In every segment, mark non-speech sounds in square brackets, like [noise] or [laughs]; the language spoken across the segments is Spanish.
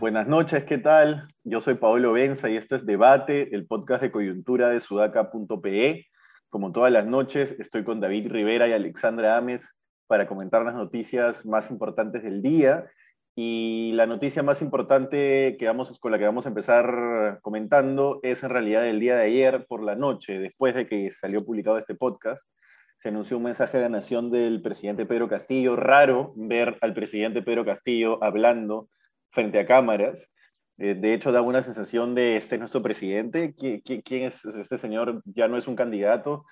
Buenas noches, ¿qué tal? Yo soy Paolo Benza y esto es Debate, el podcast de coyuntura de sudaca.pe. Como todas las noches, estoy con David Rivera y Alexandra Ames para comentar las noticias más importantes del día. Y la noticia más importante que vamos, con la que vamos a empezar comentando es en realidad el día de ayer por la noche, después de que salió publicado este podcast. Se anunció un mensaje de la nación del presidente Pedro Castillo. Raro ver al presidente Pedro Castillo hablando frente a cámaras. Eh, de hecho, da una sensación de este es nuestro presidente. ¿Quién, es este señor? Ya no es un candidato.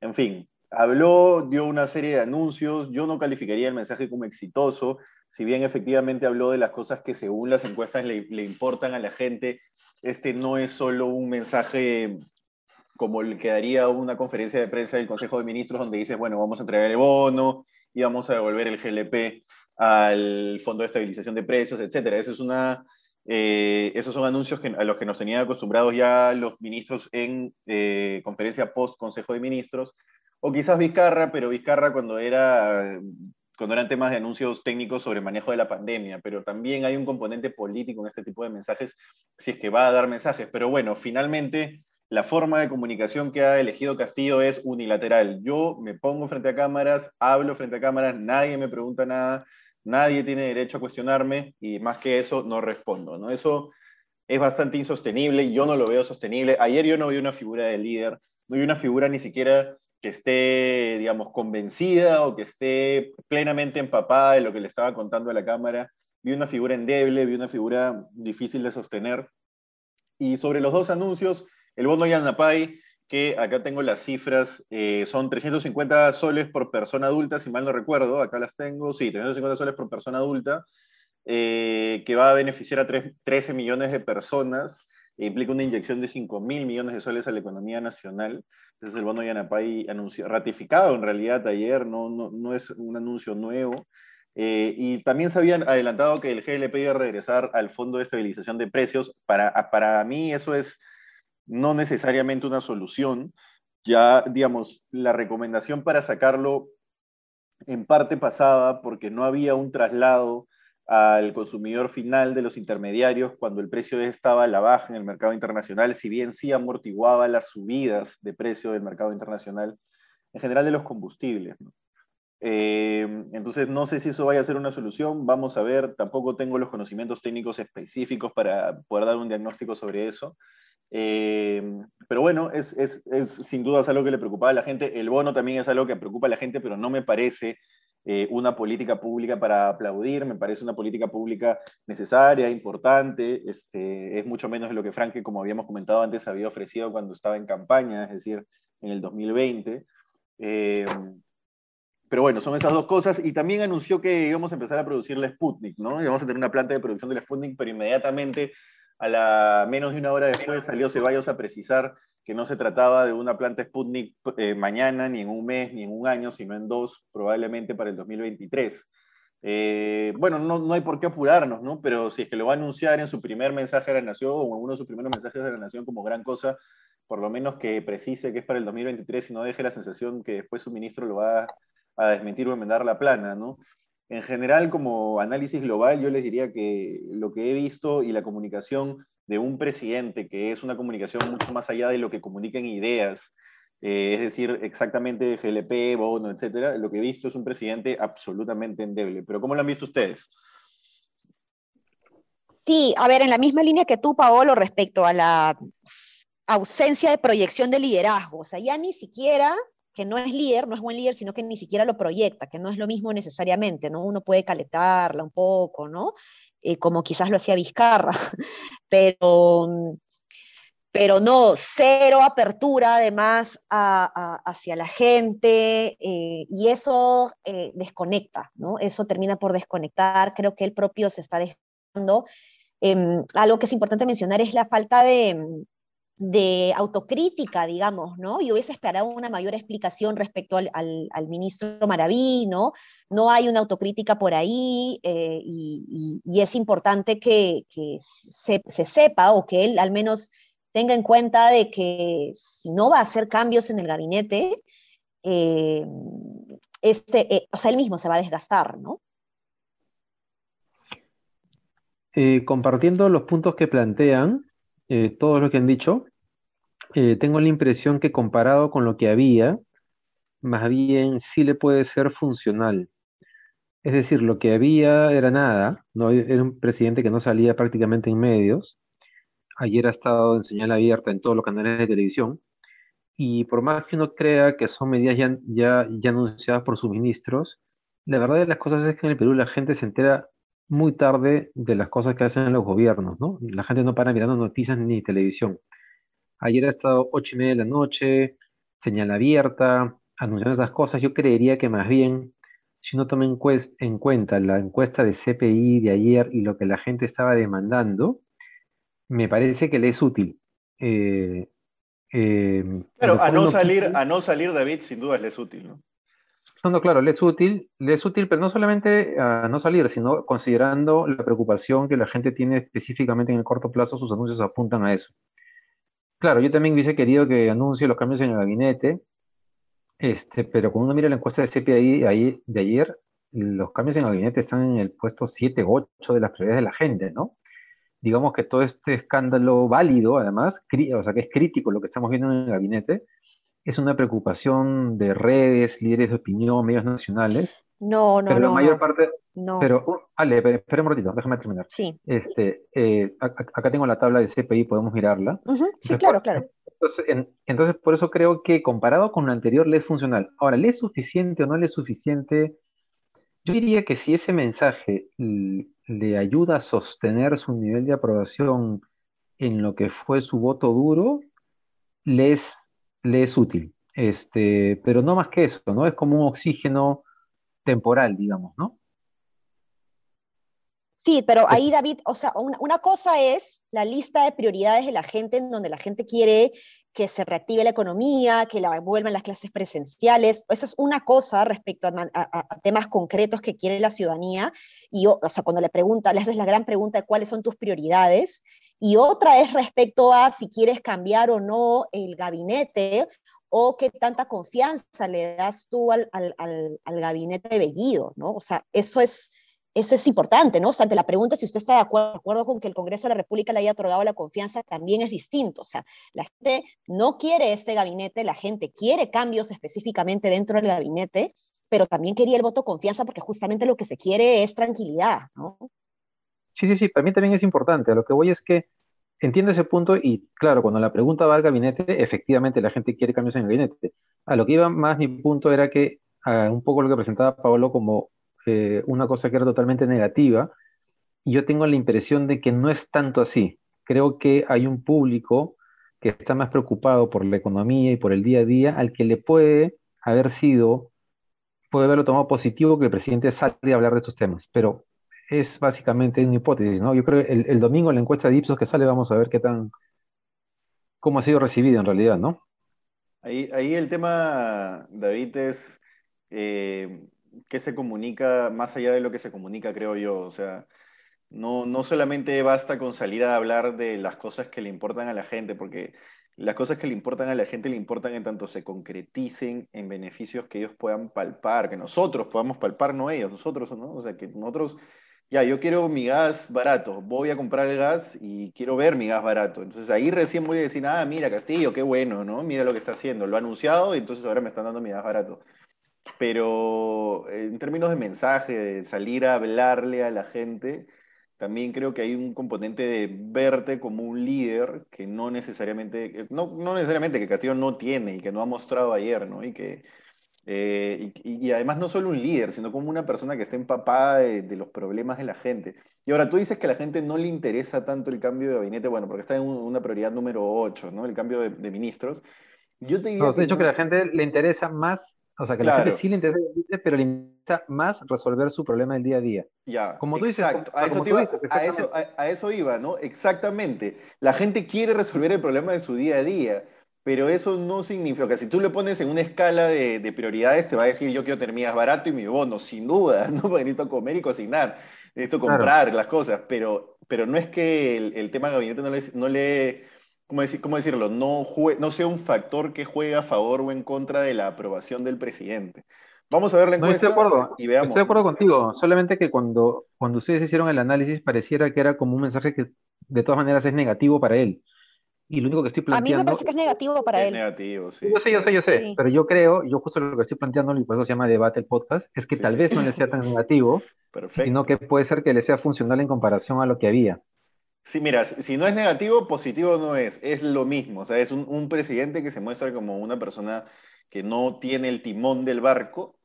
En fin, habló, dio una serie de anuncios. Yo no calificaría el mensaje como exitoso, si bien efectivamente habló de las cosas que según las encuestas le, le importan a la gente. Este no es solo un mensaje como el que daría una conferencia de prensa del Consejo de Ministros donde dice, bueno, vamos a entregar el bono y vamos a devolver el GLP al Fondo de Estabilización de Precios, etcétera. Es una, eh, esos son anuncios que, a los que nos tenían acostumbrados ya los ministros en eh, conferencia post-Consejo de Ministros, o quizás Vizcarra, pero Vizcarra cuando, era, cuando eran temas de anuncios técnicos sobre manejo de la pandemia, pero también hay un componente político en este tipo de mensajes, si es que va a dar mensajes. Pero bueno, finalmente la forma de comunicación que ha elegido Castillo es unilateral. Yo me pongo frente a cámaras, hablo frente a cámaras, nadie me pregunta nada, nadie tiene derecho a cuestionarme y más que eso no respondo, ¿no? Eso es bastante insostenible, yo no lo veo sostenible. Ayer yo no vi una figura de líder, no vi una figura ni siquiera que esté, digamos, convencida o que esté plenamente empapada de lo que le estaba contando a la cámara. Vi una figura endeble, vi una figura difícil de sostener. Y sobre los dos anuncios, el bono Yanapay, que acá tengo las cifras, eh, son 350 soles por persona adulta, si mal no recuerdo, acá las tengo, sí, 350 soles por persona adulta, eh, que va a beneficiar a 13 millones de personas, implica una inyección de 5 mil millones de soles a la economía nacional. Ese es el bono Yanapay anuncio, ratificado en realidad ayer, no, no, no es un anuncio nuevo. Eh, y también se habían adelantado que el GLP iba a regresar al Fondo de Estabilización de Precios. Para, para mí eso es no necesariamente una solución. Ya, digamos, la recomendación para sacarlo en parte pasaba porque no había un traslado al consumidor final de los intermediarios cuando el precio estaba a la baja en el mercado internacional, si bien sí amortiguaba las subidas de precio del mercado internacional, en general de los combustibles. Eh, entonces, no sé si eso vaya a ser una solución, vamos a ver, tampoco tengo los conocimientos técnicos específicos para poder dar un diagnóstico sobre eso. Eh, pero bueno, es, es, es, sin duda algo que le preocupaba a la gente. El bono también es algo que preocupa a la gente, pero no me parece eh, una política pública para aplaudir, me parece una política pública necesaria, importante, este, es mucho menos de lo que Franke, como habíamos comentado antes, había ofrecido cuando estaba en campaña, es decir, en el 2020. Eh, pero bueno, son esas dos cosas. Y también anunció que íbamos a empezar a producir la Sputnik, ¿no? Íbamos a tener una planta de producción de la Sputnik, pero inmediatamente a la menos de una hora después salió Ceballos a precisar que no se trataba de una planta Sputnik eh, mañana, ni en un mes, ni en un año, sino en dos, probablemente para el 2023. Eh, bueno, no, no, hay por qué apurarnos, ¿no? Pero si es que lo va a anunciar en su primer mensaje a la Nación o en uno de sus primeros mensajes a la Nación como gran cosa, por lo menos que precise que es para el 2023 y no deje la sensación que después su ministro lo va a desmentir o enmendar la plana, ¿no? En general, como análisis global, yo les diría que lo que he visto y la comunicación de un presidente, que es una comunicación mucho más allá de lo que comuniquen ideas, eh, es decir, exactamente GLP, bono, etcétera, lo que he visto es un presidente absolutamente endeble. Pero ¿cómo lo han visto ustedes? Sí, a ver, en la misma línea que tú, Paolo, respecto a la ausencia de proyección de liderazgo, o sea, ya ni siquiera que no es líder, no es buen líder, sino que ni siquiera lo proyecta, que no es lo mismo necesariamente, ¿no? Uno puede calentarla un poco, ¿no? Eh, como quizás lo hacía Vizcarra, [laughs] pero, pero no, cero apertura además hacia la gente eh, y eso eh, desconecta, ¿no? Eso termina por desconectar, creo que él propio se está dejando. Em, algo que es importante mencionar es la falta de, de autocrítica, digamos, ¿no? Yo hubiese esperado una mayor explicación respecto al, ministro Maraví, ¿no? No hay una autocrítica por ahí eh, y, es importante que, se, sepa o que él al menos tenga en cuenta de que si no va a hacer cambios en el gabinete, eh, este, eh, o sea, él mismo se va a desgastar, ¿no? Compartiendo los puntos que plantean, todo lo que han dicho, tengo la impresión que comparado con lo que había, más bien sí le puede ser funcional. Es decir, lo que había era nada, ¿no? era un presidente que no salía prácticamente en medios. Ayer ha estado en señal abierta en todos los canales de televisión. Y por más que uno crea que son medidas ya, ya, ya anunciadas por sus ministros, la verdad de las cosas es que en el Perú la gente se entera muy tarde de las cosas que hacen los gobiernos, ¿no? La gente no para mirando noticias ni televisión. Ayer ha estado ocho y media de la noche, señal abierta, anunciando esas cosas. Yo creería que más bien, si uno toma en, cuenta la encuesta de CPI de ayer y lo que la gente estaba demandando, me parece que le es útil. Eh, eh, claro, a no, salir, a no salir David, sin duda le es útil, ¿no? No, claro, le es útil, es útil, pero no solamente a no salir, sino considerando la preocupación que la gente tiene específicamente en el corto plazo, sus anuncios apuntan a eso. Claro, yo también hubiese querido que anuncie los cambios en el gabinete, este, pero cuando uno mira la encuesta de CPI ahí, de ayer, los cambios en el gabinete están en el puesto 7, 8 de las prioridades de la gente, ¿no? Digamos que todo este escándalo válido, además, o sea, que es crítico lo que estamos viendo en el gabinete, es una preocupación de redes, líderes de opinión, medios nacionales. No, no, pero la mayor parte. No. Pero, uh, Ale, espera un ratito, déjame terminar. Sí. Este, eh, acá tengo la tabla de CPI, podemos mirarla. Sí, claro, claro. Entonces, por eso creo que comparado con lo anterior, le es funcional. Ahora, ¿le es suficiente o no le es suficiente? Yo diría que si ese mensaje le ayuda a sostener su nivel de aprobación en lo que fue su voto duro, le es, le es útil. Este, pero no más que eso, ¿no? Es como un oxígeno temporal, digamos, ¿no? Sí, pero ahí David, o sea, una, cosa es la lista de prioridades de la gente en donde la gente quiere que se reactive la economía, que la vuelvan las clases presenciales. Esa es una cosa respecto a, temas concretos que quiere la ciudadanía. Y, o sea, cuando le pregunta, le haces la gran pregunta de cuáles son tus prioridades. Y otra es respecto a si quieres cambiar o no el gabinete o qué tanta confianza le das tú al, al, al gabinete de Bellido, ¿no? O sea, eso es eso es importante, ¿no? O sea, ante la pregunta si usted está de acuerdo, con que el Congreso de la República le haya otorgado la confianza, también es distinto. O sea, la gente no quiere este gabinete, la gente quiere cambios específicamente dentro del gabinete, pero también quería el voto de confianza porque justamente lo que se quiere es tranquilidad, ¿no? Sí, sí, sí, para mí también es importante. A lo que voy es que entiendo ese punto y claro, cuando la pregunta va al gabinete, efectivamente la gente quiere cambios en el gabinete. A lo que iba más mi punto era que un poco lo que presentaba Pablo como eh, una cosa que era totalmente negativa, yo tengo la impresión de que no es tanto así. Creo que hay un público que está más preocupado por la economía y por el día a día, al que le puede haber sido, puede haberlo tomado positivo que el presidente salga a hablar de estos temas, pero es básicamente una hipótesis, ¿no? Yo creo que el, domingo en la encuesta de Ipsos que sale vamos a ver qué tan, cómo ha sido recibido en realidad, ¿no? Ahí, ahí el tema, David, es eh, qué se comunica más allá de lo que se comunica, creo yo. O sea, no, no solamente basta con salir a hablar de las cosas que le importan a la gente, porque las cosas que le importan a la gente le importan en tanto se concreticen en beneficios que ellos puedan palpar, que nosotros podamos palpar, no ellos, nosotros, ¿no? O sea, que nosotros, ya, yo quiero mi gas barato, voy a comprar el gas y quiero ver mi gas barato. Entonces ahí recién voy a decir, ah, mira, Castillo, qué bueno, ¿no? Mira lo que está haciendo, lo ha anunciado y entonces ahora me están dando mi gas barato pero en términos de mensaje, de salir a hablarle a la gente, también creo que hay un componente de verte como un líder que no necesariamente, no, no necesariamente que Castillo no tiene y que no ha mostrado ayer, ¿no? Y que eh, y, además no solo un líder, sino como una persona que está empapada de, los problemas de la gente. Y ahora tú dices que a la gente no le interesa tanto el cambio de gabinete, bueno, porque está en una prioridad número 8, ¿no? El cambio de, ministros. Yo te diría no, que, dicho que a la gente le interesa más o sea, que la gente sí le interesa, pero le interesa más resolver su problema del día a día. Ya, como tú dices, a, eso iba, a, eso, iba, ¿no? Exactamente. La gente quiere resolver el problema de su día a día, pero eso no significa que si tú le pones en una escala de, prioridades, te va a decir yo quiero tener mi barato y mi bono, sin duda, [laughs] ¿no? Porque necesito comer y cocinar, necesito comprar las cosas, pero, pero no es que el, tema gabinete no le, no le ¿cómo, decir, cómo decirlo? No, no sea un factor que juegue a favor o en contra de la aprobación del presidente. Vamos a ver la encuesta estoy de acuerdo. y veamos. Estoy de acuerdo contigo, solamente que cuando, cuando ustedes hicieron el análisis pareciera que era como un mensaje que de todas maneras es negativo para él. Y lo único que estoy planteando... A mí me parece que es negativo para es él. negativo, sí. Yo sé, yo sé, yo sé, Sí. pero yo creo, yo justo lo que estoy planteando, y por eso se llama debate el podcast, es que Sí, tal sí, vez sí. no le sea tan negativo, Perfecto. sino que puede ser que le sea funcional en comparación a lo que había. Sí, mira, si si no es negativo, positivo no es, es lo mismo. O sea, es un, un presidente que se muestra como una persona que no tiene el timón del barco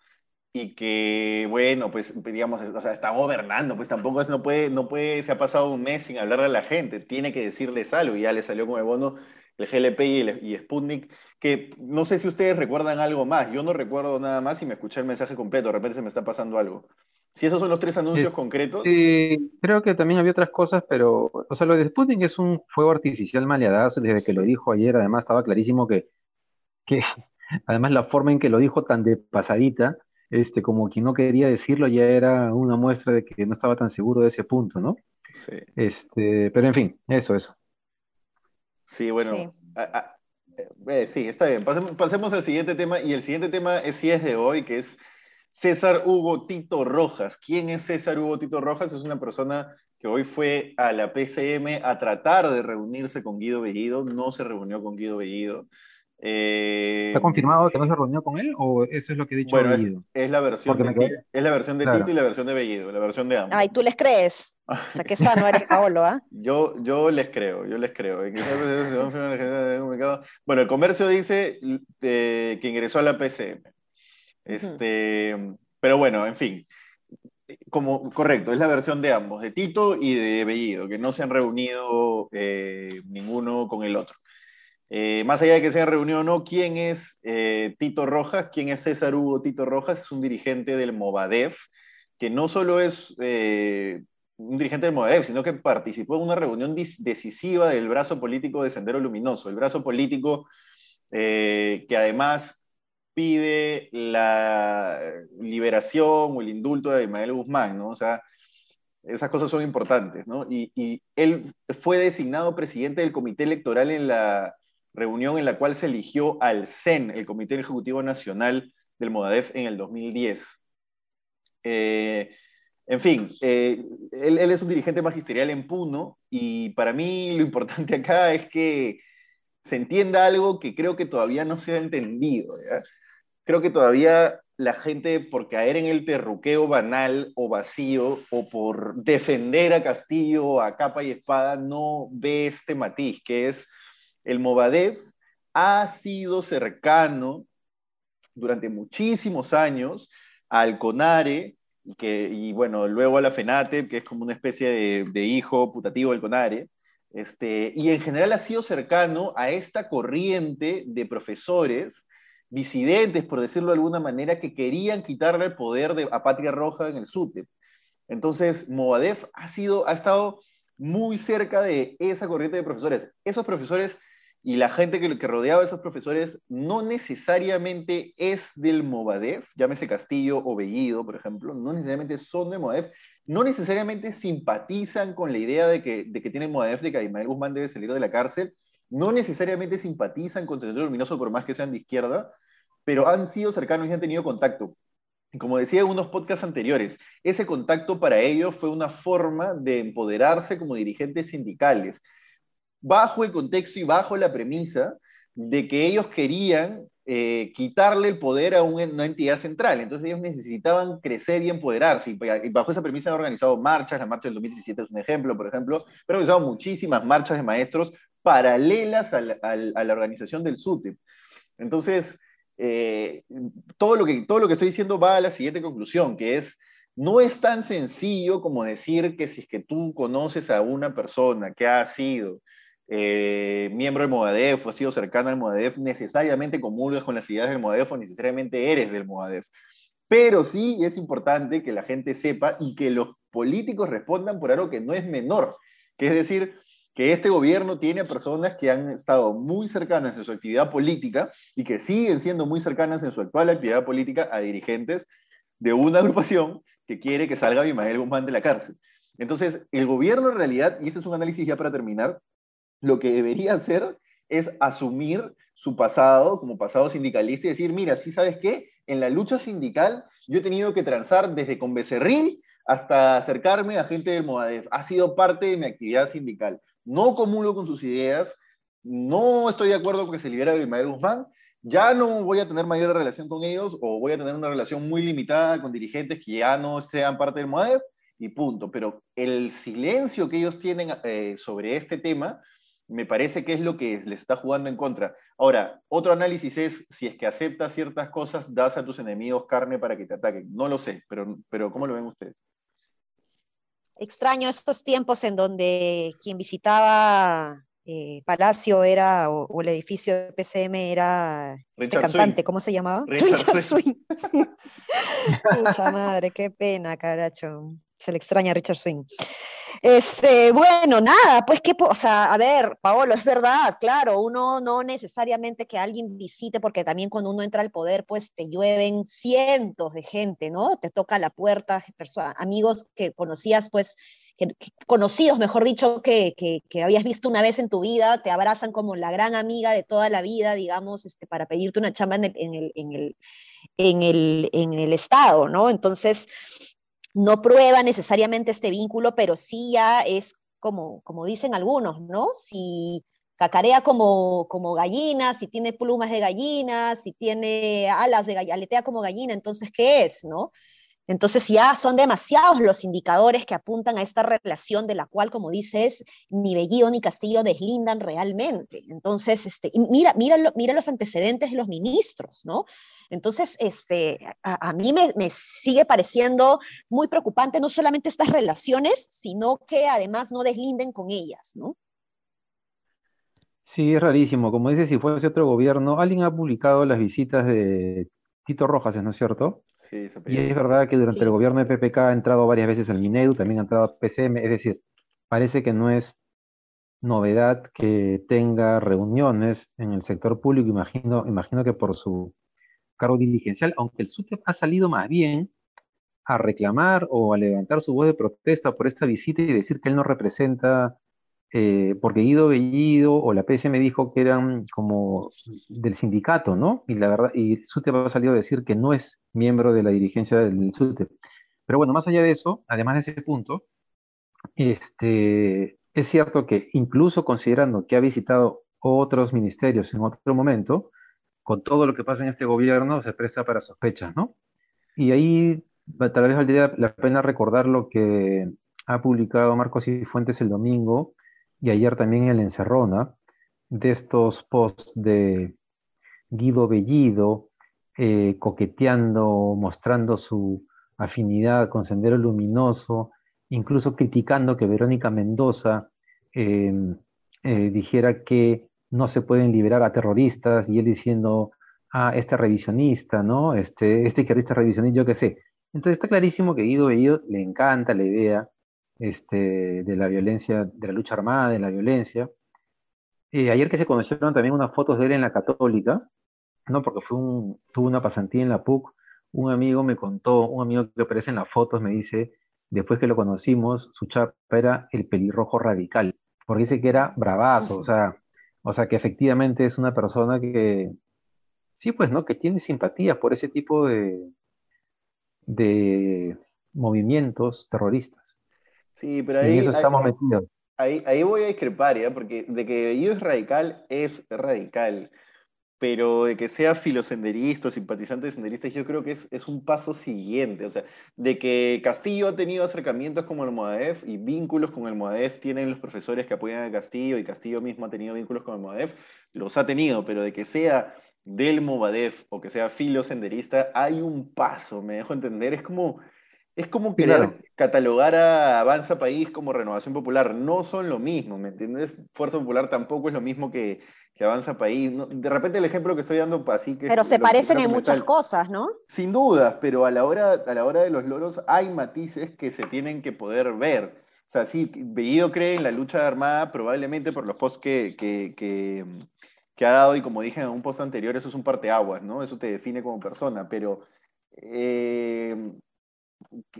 y que, bueno, pues, digamos, o sea, está gobernando, pues tampoco es, no puede, no puede, se ha pasado un mes sin hablarle a la gente, tiene que decirles algo, y ya le salió con el bono el GLP y, el, y Sputnik, que no sé si ustedes recuerdan algo más, yo no recuerdo nada más y me escuché el mensaje completo, de repente se me está pasando algo. Si esos son los tres anuncios Sí. concretos, Sí, creo que también había otras cosas, pero, o sea, lo de Sputnik es un fuego artificial maleadazo, desde que lo dijo ayer, además estaba clarísimo que, que [laughs] además la forma en que lo dijo tan de pasadita, este, como que no quería decirlo, ya era una muestra de que no estaba tan seguro de ese punto, ¿no? sí. Este, pero en fin, eso, eso. Sí, bueno, Sí. a- a- eh, sí, está bien. Pasemos, pasemos al siguiente tema, y el siguiente tema es, sí es de hoy, que es César Hugo Tito Rojas. ¿Quién es César Hugo Tito Rojas? Es una persona que hoy fue a la PCM a tratar de reunirse con Guido Bellido, no se reunió con Guido Bellido. Eh, ¿Está confirmado que no se reunió con él o eso es lo que ha dicho bueno, es, Bellido? es la versión Porque de me quedé- Tito, es la versión de Claro. Tito y la versión de Bellido, la versión de ambos. Ay, tú les crees. O sea, qué sano eres, Paolo, ¿ah? Yo, yo les creo, yo les creo. [laughs] Bueno, el comercio dice eh, que ingresó a la PCM. Este, pero bueno, en fin. Como, correcto, es la versión de ambos, de Tito y de Bellido, que no se han reunido eh, ninguno con el otro. Eh, más allá de que se hayan reunido o no, ¿quién es eh, Tito Rojas? ¿Quién es César Hugo Tito Rojas? Es un dirigente del Movadef, que no solo es eh, un dirigente del Movadef, sino que participó en una reunión decisiva del brazo político de Sendero Luminoso, el brazo político que además pide la liberación o el indulto de Ismael Guzmán, ¿no? O sea, esas cosas son importantes, ¿no? Y, y él fue designado presidente del comité electoral en la reunión en la cual se eligió al CEN, el Comité Ejecutivo Nacional del Modadef, en el 2010. Eh, en fin, eh, él, es un dirigente magisterial en Puno y para mí lo importante acá es que se entienda algo que creo que todavía no se ha entendido. Creo que todavía la gente, por caer en el terruqueo banal o vacío, o por defender a Castillo a capa y espada, no ve este matiz, que es el Movadef ha sido cercano durante muchísimos años al CONARE, que, y bueno, luego a la FENATE, que es como una especie de, hijo putativo del CONARE, este, y en general ha sido cercano a esta corriente de profesores disidentes, por decirlo de alguna manera, que querían quitarle el poder de, a Patria Roja en el SUTEP. Entonces, Movadef ha, sido, ha estado muy cerca de esa corriente de profesores. Esos profesores y la gente que, que rodeaba a esos profesores no necesariamente es del Movadef, llámese Castillo o Bellido, por ejemplo, no necesariamente son del Movadef, no necesariamente simpatizan con la idea de que, de que tiene Movadef de que Ismael Guzmán debe salir de la cárcel, no necesariamente simpatizan con Territorio Luminoso por más que sean de izquierda, pero han sido cercanos y han tenido contacto. Como decía en unos podcasts anteriores, ese contacto para ellos fue una forma de empoderarse como dirigentes sindicales, bajo el contexto y bajo la premisa de que ellos querían eh, quitarle el poder a una entidad central. Entonces ellos necesitaban crecer y empoderarse. Y bajo esa premisa han organizado marchas. La marcha del 2017 es un ejemplo, por ejemplo. Pero han organizado muchísimas marchas de maestros paralelas a la, a la organización del SUTEP. Entonces, eh, todo, lo que, todo lo que estoy diciendo va a la siguiente conclusión, que es, no es tan sencillo como decir que si es que tú conoces a una persona que ha sido eh, miembro del Movadef o ha sido cercano al Movadef, necesariamente comulgas con las ideas del Movadef o necesariamente eres del Movadef. Pero sí es importante que la gente sepa y que los políticos respondan por algo que no es menor, que es decir, que este gobierno tiene personas que han estado muy cercanas en su actividad política y que siguen siendo muy cercanas en su actual actividad política a dirigentes de una agrupación que quiere que salga Abimael Guzmán de la cárcel. Entonces, el gobierno en realidad, y este es un análisis ya para terminar, lo que debería hacer es asumir su pasado como pasado sindicalista y decir, mira, sí sabes qué, en la lucha sindical yo he tenido que transar desde con Becerril hasta acercarme a gente del Movadef. Ha sido parte de mi actividad sindical. No comulgo con sus ideas, no estoy de acuerdo con que se libera Abimael Guzmán, ya no voy a tener mayor relación con ellos o voy a tener una relación muy limitada con dirigentes que ya no sean parte del MOADEF y punto. Pero el silencio que ellos tienen eh, sobre este tema me parece que es lo que les está jugando en contra. Ahora, otro análisis es si es que aceptas ciertas cosas, das a tus enemigos carne para que te ataquen. No lo sé, pero, pero ¿cómo lo ven ustedes? Extraño estos tiempos en donde quien visitaba eh, Palacio era, o, el edificio de PCM era este cantante, ¿cómo se llamaba? Richard, Swing. [laughs] Mucha madre, qué pena, caracho. Se le extraña Richard Swing. Este, bueno, nada, pues que, o sea, a ver, Paolo, es verdad, claro, uno no necesariamente que alguien visite, porque también cuando uno entra al poder, pues te llueven cientos de gente, ¿no? Te toca la puerta, amigos que conocías, pues conocidos, mejor dicho, que, que, habías visto una vez en tu vida, te abrazan como la gran amiga de toda la vida, digamos, este, para pedirte una chamba en el, en el, en el, en el, en el Estado, ¿no? Entonces, no prueba necesariamente este vínculo, pero sí ya es como, como dicen algunos, ¿no? Si cacarea como, como gallina, si tiene plumas de gallina, si tiene alas de gallina, aletea como gallina, entonces, ¿qué es, no? Entonces ya son demasiados los indicadores que apuntan a esta relación de la cual, como dices, ni Bellido ni Castillo deslindan realmente. Entonces, este, mira, mira, mira los antecedentes de los ministros, ¿no? Entonces, este, a, mí me, sigue pareciendo muy preocupante no solamente estas relaciones, sino que además no deslinden con ellas, ¿no? Sí, es rarísimo. Como dices, si fuese otro gobierno, alguien ha publicado las visitas de Tito Rojas, ¿no es cierto? y es verdad que durante el gobierno de PPK ha entrado varias veces al Minedu, también ha entrado a PCM, es decir, parece que no es novedad que tenga reuniones en el sector público, imagino, imagino que por su cargo diligencial, aunque el SUTEP ha salido más bien a reclamar o a levantar su voz de protesta por esta visita y decir que él no representa eh, porque Guido Bellido o la PSM dijo que eran como del sindicato, ¿no? Y la verdad, y SUTEP ha salido a decir que no es miembro de la dirigencia del SUTEP. Pero bueno, más allá de eso, además de ese punto, este, es cierto que incluso considerando que ha visitado otros ministerios en otro momento, con todo lo que pasa en este gobierno se presta para sospechas, ¿no? Y ahí tal vez valdría la pena recordar lo que ha publicado Marcos y Fuentes el domingo y ayer también en la encerrona, de estos posts de Guido Bellido, eh, coqueteando, mostrando su afinidad con Sendero Luminoso, incluso criticando que Verónica Mendoza em, eh, dijera que no se pueden liberar a terroristas, y él diciendo, ah, este revisionista, ¿no? Este, este izquierdista revisionista, yo qué sé. Entonces está clarísimo que Guido Bellido le encanta la idea este, de la violencia, de la lucha armada, de la violencia. Eh, ayer que se conocieron también unas fotos de él en la Católica, ¿no? porque tuvo una pasantía en la PUC, un amigo me contó, un amigo que aparece en las fotos me dice, después que lo conocimos, su chapa era el pelirrojo radical, porque dice que era bravazo, o sea, o sea que efectivamente es una persona que, sí, pues, ¿no? Que tiene simpatía por ese tipo de, de movimientos terroristas. Sí, pero ahí, eso estamos ahí, metidos. Ahí, voy a discrepar, ¿ya? porque de que Bellido es radical, es radical. Pero de que sea filosenderista o simpatizante de senderistas, yo creo que es, es, un paso siguiente. O sea, de que Castillo ha tenido acercamientos como el MOADEF y vínculos con el MOADEF tienen los profesores que apoyan a Castillo y Castillo mismo ha tenido vínculos con el MOADEF, los ha tenido, pero de que sea del MOADEF o que sea filosenderista, hay un paso, me dejo entender. Es como, es como querer catalogar a Avanza País como Renovación Popular. No son lo mismo, ¿me entiendes? Fuerza Popular tampoco es lo mismo que, Avanza País. de repente el ejemplo que estoy dando así que... Pero se parecen en muchas cosas, ¿no? Sin duda, pero a la, hora, a la hora de los loros hay matices que se tienen que poder ver. O sea, sí, Bellido cree en la lucha armada probablemente por los posts que, que, ha dado y como dije en un post anterior, eso es un parteaguas, ¿no? Eso te define como persona, pero... Eh,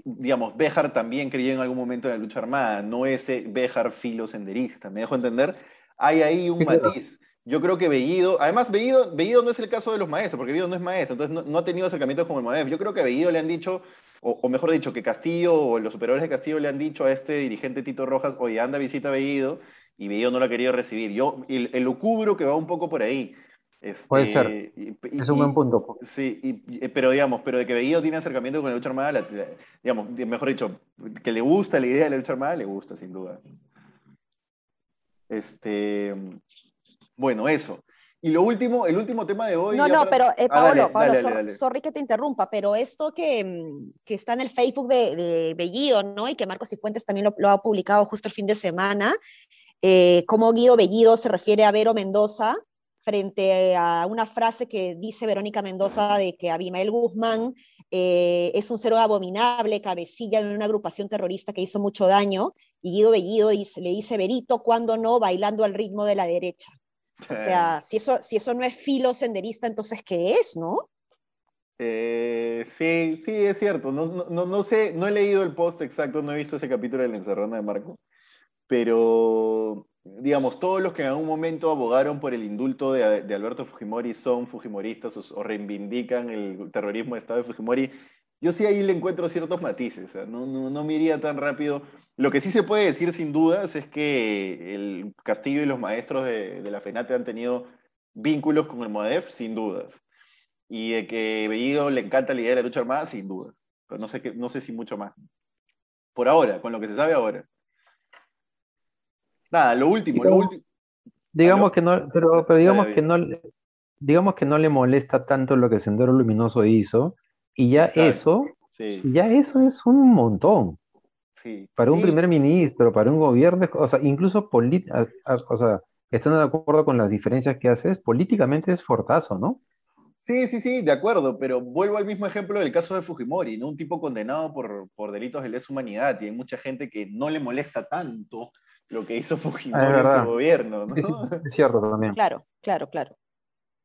digamos, Béjar también creyó en algún momento en la lucha armada, no ese Béjar filo senderista, ¿me dejo entender? hay ahí un matiz. Yo creo que Bellido, además Bellido, Bellido no es el caso de los maestros, porque Bellido no es maestro, entonces no, ha tenido acercamientos como el MODEF. Yo creo que a Bellido le han dicho, o, mejor dicho, que Castillo o los superiores de Castillo le han dicho a este dirigente Tito Rojas, oye, anda, visita a Bellido, y Bellido no lo ha querido recibir. Yo, el, el lucubro que va un poco por ahí. Este, Puede ser. es un buen punto. Sí, pero digamos, pero de que Bellido tiene acercamiento con la lucha armada, digamos, mejor dicho, que le gusta la idea de la lucha armada, le gusta, sin duda. Este, bueno, eso. Y lo último, el último tema de hoy. No, no, pero eh, Paolo, sorry que te interrumpa, pero esto que, mm, que está en el Facebook de, de, Bellido, ¿no? Y que Marcos y Fuentes también lo, ha publicado justo el fin de semana, eh, cómo Guido Bellido se refiere a Vero Mendoza frente a una frase que dice Verónica Mendoza de que Abimael Guzmán eh, es un cero abominable, cabecilla en una agrupación terrorista que hizo mucho daño, y Guido Bellido le dice Verito, cuando no, bailando al ritmo de la derecha. O sea, si eso, si eso no es filo senderista, entonces ¿qué es, no? Eh, sí, sí, es cierto. No, no, no, sé, no he leído el post exacto, no he visto ese capítulo de la encerrona de Marco, pero digamos, todos los que en algún momento abogaron por el indulto de, Alberto Fujimori son fujimoristas o, reivindican el terrorismo de Estado de Fujimori. Yo sí ahí le encuentro ciertos matices, no, no, no, me iría tan rápido. Lo que sí se puede decir sin dudas es que el Castillo y los maestros de, la FENATE han tenido vínculos con el MODEF, sin dudas. Y de que Bellido le encanta la idea de la lucha armada, sin duda. Pero no sé, qué, no sé si mucho más. Por ahora, con lo que se sabe ahora. Nada, lo último, lo último. Digamos que no, pero, pero digamos que no, digamos que no le molesta tanto lo que Sendero Luminoso hizo, y ya eso, ya eso es un montón. Para un primer ministro, para un gobierno, o sea, incluso o sea, estando de acuerdo con las diferencias que haces, políticamente es fortazo, ¿no? Sí, sí, sí, de acuerdo, pero vuelvo al mismo ejemplo del caso de Fujimori, ¿no? Un tipo condenado por, por delitos de lesa humanidad, y hay mucha gente que no le molesta tanto lo que hizo Fujimori en su gobierno. ¿no? Es, cierto también. Claro, claro, claro.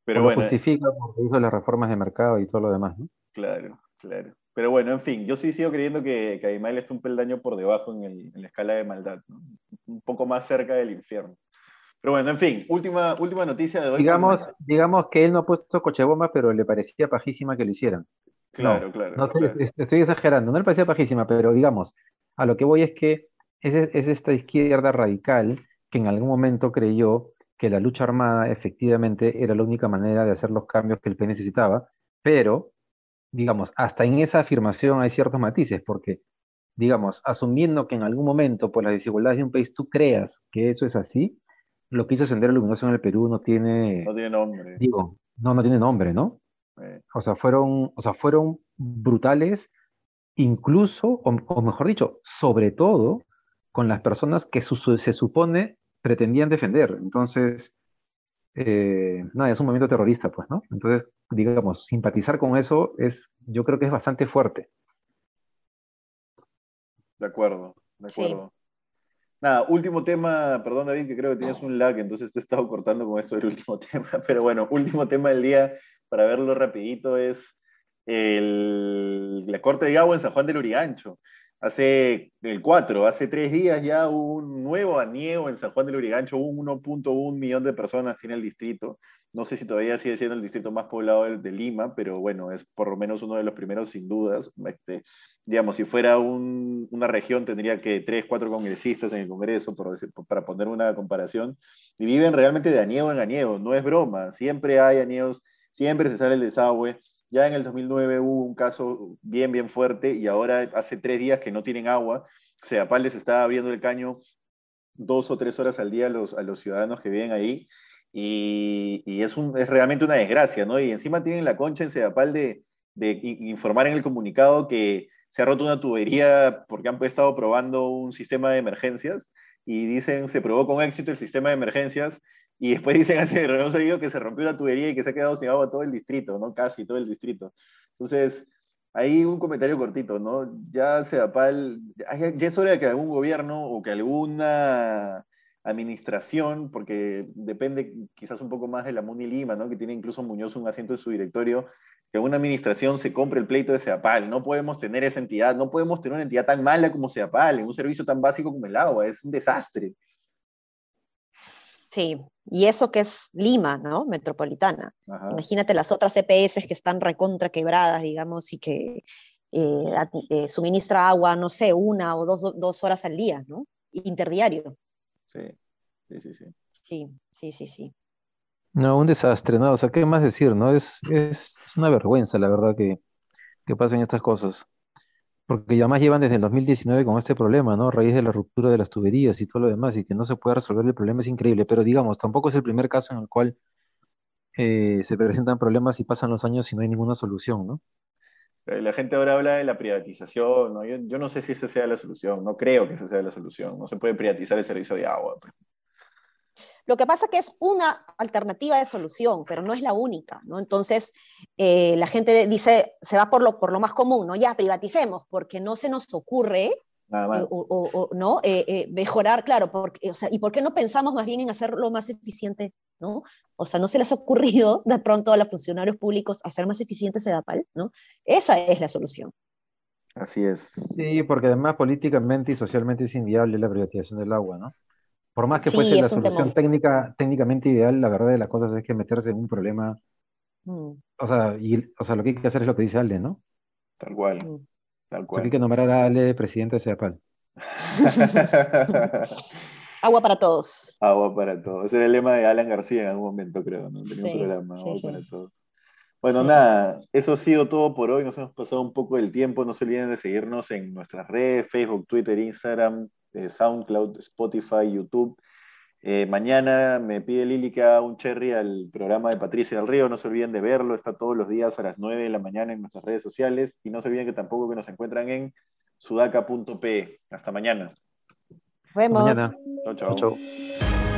Pero bueno, justifica porque hizo las reformas de mercado y todo lo demás, ¿no? Claro, claro. Pero bueno, en fin, yo sí sigo creyendo que, que está un peldaño por debajo en, la escala de maldad, un poco más cerca del infierno. Pero bueno, en fin, última, última noticia de hoy. Digamos, digamos que él no ha puesto coche bomba, pero le parecía pajísima que lo hicieran. Claro, claro, no Estoy exagerando, no le parecía pajísima, pero digamos, a lo que voy es que es, esta izquierda radical que en algún momento creyó que la lucha armada efectivamente era la única manera de hacer los cambios que el país necesitaba, pero, digamos, hasta en esa afirmación hay ciertos matices, porque, digamos, asumiendo que en algún momento por las desigualdades de un país tú creas que eso es así, lo que hizo Sendero Luminoso en el Perú no tiene... No tiene nombre. Digo, no, no tiene nombre, ¿no? O, sea, fueron, o sea, fueron brutales, incluso, o mejor dicho, sobre todo, con las personas que se supone pretendían defender. Entonces, eh, nada, es un movimiento terrorista, pues, ¿no? Entonces, digamos, simpatizar con eso es, yo creo que es bastante fuerte. De acuerdo, de acuerdo. Nada, último tema, perdón David, que creo que tienes un lag, entonces te he estado cortando con esto del último [laughs] tema, pero bueno, último tema del día, para verlo rapidito, es el, la corte de agua en San Juan del Urigancho. Hace el 4, hace tres días ya hubo un nuevo aniego en San Juan del Urigancho, 1.1 millón de personas tiene el distrito. No sé si todavía sigue siendo el distrito más poblado de, Lima, pero bueno, es por lo menos uno de los primeros sin dudas. Este, digamos, si fuera una región tendría que tres, cuatro congresistas en el Congreso, para poner una comparación, y viven realmente de aniego en aniego, no es broma, siempre hay aniegos, siempre se sale el desagüe, ya en el 2009 hubo un caso bien, bien fuerte y ahora hace tres días que no tienen agua. Seapal les está abriendo el caño dos o tres horas al día a los, a los ciudadanos que viven ahí y, y es, un, es realmente una desgracia, ¿no? Y encima tienen la concha en Sedapal de, de informar en el comunicado que se ha roto una tubería porque han estado probando un sistema de emergencias y dicen se probó con éxito el sistema de emergencias y después dicen [laughs] hace no seguido que se rompió la tubería y que se ha quedado sin agua todo el distrito, ¿no? Casi todo el distrito. Entonces, ahí un comentario cortito, ¿no? Ya Sedapal, ya es hora de que algún gobierno o que alguna administración, porque depende quizás un poco más de la Muni Lima, ¿no? Que tiene incluso Muñoz un asiento en su directorio, que una administración se compre el pleito de Sedapal. No podemos tener esa entidad, no podemos tener una entidad tan mala como Sedapal, en un servicio tan básico como el agua, es un desastre. Sí, y eso que es Lima, ¿no? Metropolitana. Imagínate las otras EPS que están recontra quebradas, digamos, y que eh, eh, suministra agua, no sé, una o dos, horas al día, ¿no? Interdiario. Sí, sí, sí, sí. Sí, sí, sí, sí. No, un desastre, ¿no? O sea, ¿qué más decir, no? Es, es, una vergüenza, la verdad, que, que pasen estas cosas. Porque además llevan desde el 2019 con este problema, ¿no? A raíz de la ruptura de las tuberías y todo lo demás, y que no se puede resolver el problema es increíble. Pero digamos, tampoco es el primer caso en el cual eh, se presentan problemas y pasan los años y no hay ninguna solución, ¿no? Eh, la gente ahora habla de la privatización, ¿no? Yo, yo, no sé si esa sea la solución, no creo que esa sea la solución. No se puede privatizar el servicio de agua. Lo que pasa es que es una alternativa de solución, pero no es la única, ¿no? Entonces, eh, la gente dice, se va por lo, por lo más común, ¿no? Ya, privaticemos, porque no se nos ocurre eh, o, ¿no? Eh, mejorar, claro, porque, o sea, ¿y por qué no pensamos más bien en hacerlo más eficiente, ¿no? O sea, ¿no se les ha ocurrido de pronto a los funcionarios públicos hacer más eficiente Sedapal, ¿no? Esa es la solución. Así es. Sí, porque además políticamente y socialmente es inviable la privatización del agua, ¿no? Por más que fuese la solución técnica, técnicamente ideal, la verdad de las cosas es que meterse en un problema. Mm. O, sea, y, o sea, lo que hay que hacer es lo que dice Ale, ¿no? Tal cual. Mm. Tal cual. hay que nombrar a Ale presidente de CEPAL. [laughs] Agua para todos. Agua para todos. Ese era el lema de Alan García en algún momento, creo, ¿no? Tenía un programa, Agua para todos. Bueno, nada, eso ha sido todo por hoy. Nos hemos pasado un poco del tiempo. No se olviden de seguirnos en nuestras redes, Facebook, Twitter, Instagram, eh, SoundCloud, Spotify, YouTube. Eh, mañana me pide Lili que haga un cherry al programa de Patricia del Río. No se olviden de verlo. Está todos los días a las 9 de la mañana en nuestras redes sociales. Y no se olviden que tampoco que nos encuentran en sudaca.pe. Hasta mañana. Nos vemos. Mañana. chao. chao.